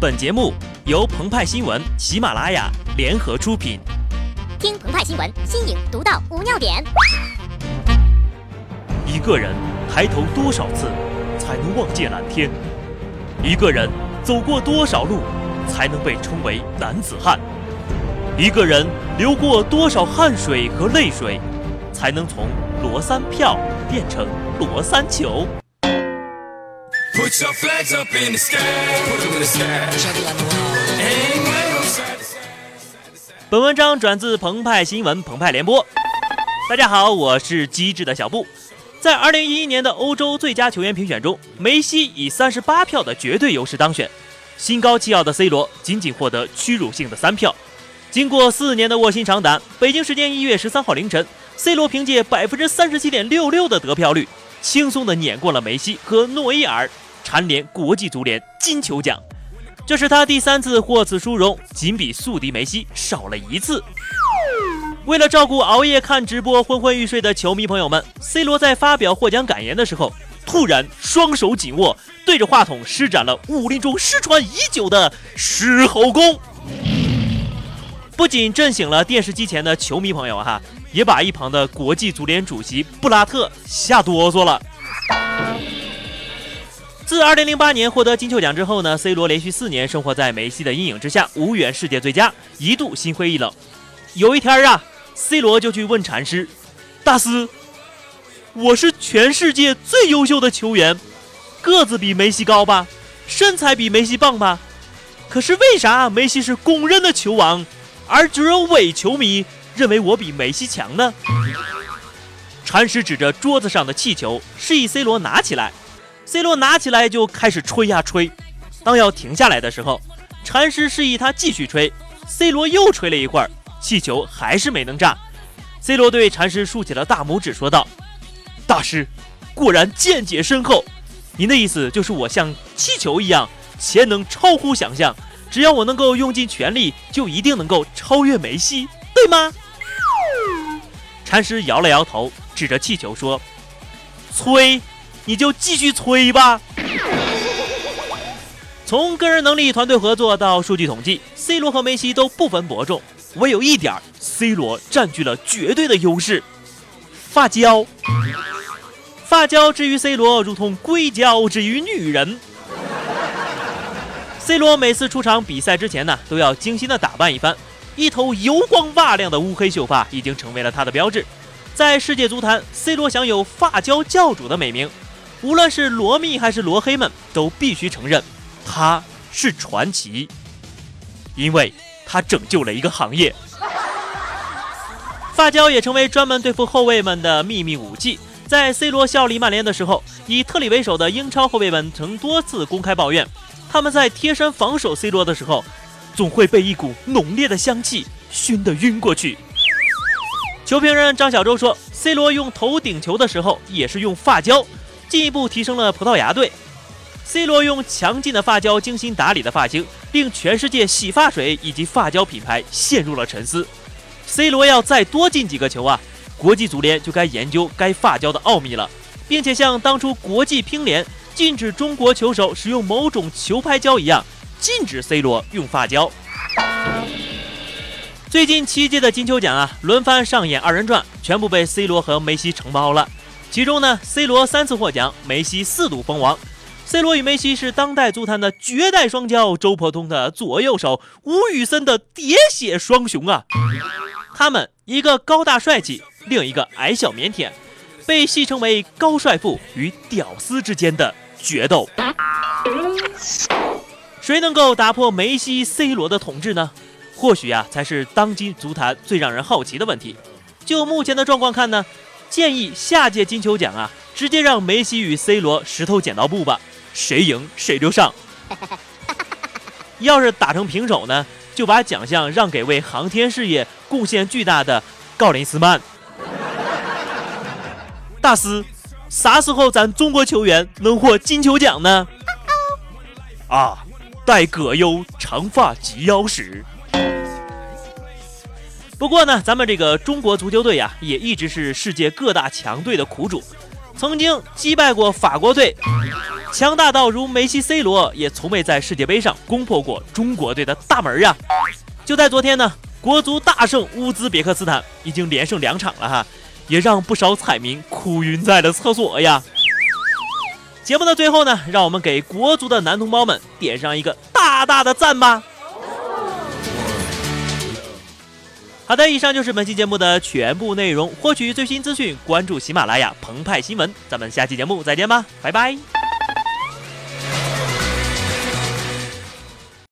本节目由澎湃新闻、喜马拉雅联合出品。听澎湃新闻，新颖独到，无尿点。一个人抬头多少次，才能望见蓝天？一个人走过多少路，才能被称为男子汉？一个人流过多少汗水和泪水，才能从罗三票变成罗三球？本文章转自澎湃新闻《澎湃联播。大家好，我是机智的小布。在2011年的欧洲最佳球员评选中，梅西以38票的绝对优势当选，心高气傲的 C 罗仅仅获得屈辱性的三票。经过四年的卧薪尝胆，北京时间1月13号凌晨，C 罗凭借37.66%的得票率，轻松地碾过了梅西和诺伊尔。蝉联国际足联金球奖，这是他第三次获此殊荣，仅比宿敌梅西少了一次。为了照顾熬夜看直播昏昏欲睡的球迷朋友们，C 罗在发表获奖感言的时候，突然双手紧握，对着话筒施展了武林中失传已久的狮吼功，不仅震醒了电视机前的球迷朋友哈，也把一旁的国际足联主席布拉特吓哆嗦了。自2008年获得金球奖之后呢，C 罗连续四年生活在梅西的阴影之下，无缘世界最佳，一度心灰意冷。有一天啊，C 罗就去问禅师：“大师，我是全世界最优秀的球员，个子比梅西高吧，身材比梅西棒吧？可是为啥梅西是公认的球王，而只有伪球迷认为我比梅西强呢？”禅师指着桌子上的气球，示意 C 罗拿起来。C 罗拿起来就开始吹呀吹，当要停下来的时候，禅师示意他继续吹。C 罗又吹了一会儿，气球还是没能炸。C 罗对禅师竖起了大拇指，说道：“大师，果然见解深厚。您的意思就是我像气球一样，潜能超乎想象，只要我能够用尽全力，就一定能够超越梅西，对吗？”禅师摇了摇头，指着气球说：“吹。”你就继续吹吧。从个人能力、团队合作到数据统计，C 罗和梅西都不分伯仲，唯有一点，C 罗占据了绝对的优势——发胶。发胶之于 C 罗，如同硅胶之于女人。C 罗每次出场比赛之前呢，都要精心的打扮一番，一头油光瓦亮的乌黑秀发已经成为了他的标志。在世界足坛，C 罗享有“发胶教主”的美名。无论是罗密还是罗黑们，都必须承认他是传奇，因为他拯救了一个行业。发胶也成为专门对付后卫们的秘密武器。在 C 罗效力曼联的时候，以特里为首的英超后卫们曾多次公开抱怨，他们在贴身防守 C 罗的时候，总会被一股浓烈的香气熏得晕过去。球评人张小舟说：“C 罗用头顶球的时候，也是用发胶。”进一步提升了葡萄牙队，C 罗用强劲的发胶精心打理的发型，令全世界洗发水以及发胶品牌陷入了沉思。C 罗要再多进几个球啊，国际足联就该研究该发胶的奥秘了，并且像当初国际乒联禁止中国球手使用某种球拍胶一样，禁止 C 罗用发胶。最近七届的金球奖啊，轮番上演二人转，全部被 C 罗和梅西承包了。其中呢，C 罗三次获奖，梅西四度封王。C 罗与梅西是当代足坛的绝代双骄，周伯通的左右手，吴宇森的喋血双雄啊！他们一个高大帅气，另一个矮小腼腆，被戏称为高帅富与屌丝之间的决斗。谁能够打破梅西、C 罗的统治呢？或许啊，才是当今足坛最让人好奇的问题。就目前的状况看呢？建议下届金球奖啊，直接让梅西与 C 罗石头剪刀布吧，谁赢谁就上。要是打成平手呢，就把奖项让给为航天事业贡献巨大的郜林斯曼。大师，啥时候咱中国球员能获金球奖呢？啊，待葛优长发及腰时。不过呢，咱们这个中国足球队呀，也一直是世界各大强队的苦主，曾经击败过法国队，强大到如梅西、C 罗，也从未在世界杯上攻破过中国队的大门呀。就在昨天呢，国足大胜乌兹别克斯坦，已经连胜两场了哈，也让不少彩民哭晕在了厕所呀。节目的最后呢，让我们给国足的男同胞们点上一个大大的赞吧。好的，以上就是本期节目的全部内容。获取最新资讯，关注喜马拉雅澎湃新闻。咱们下期节目再见吧，拜拜。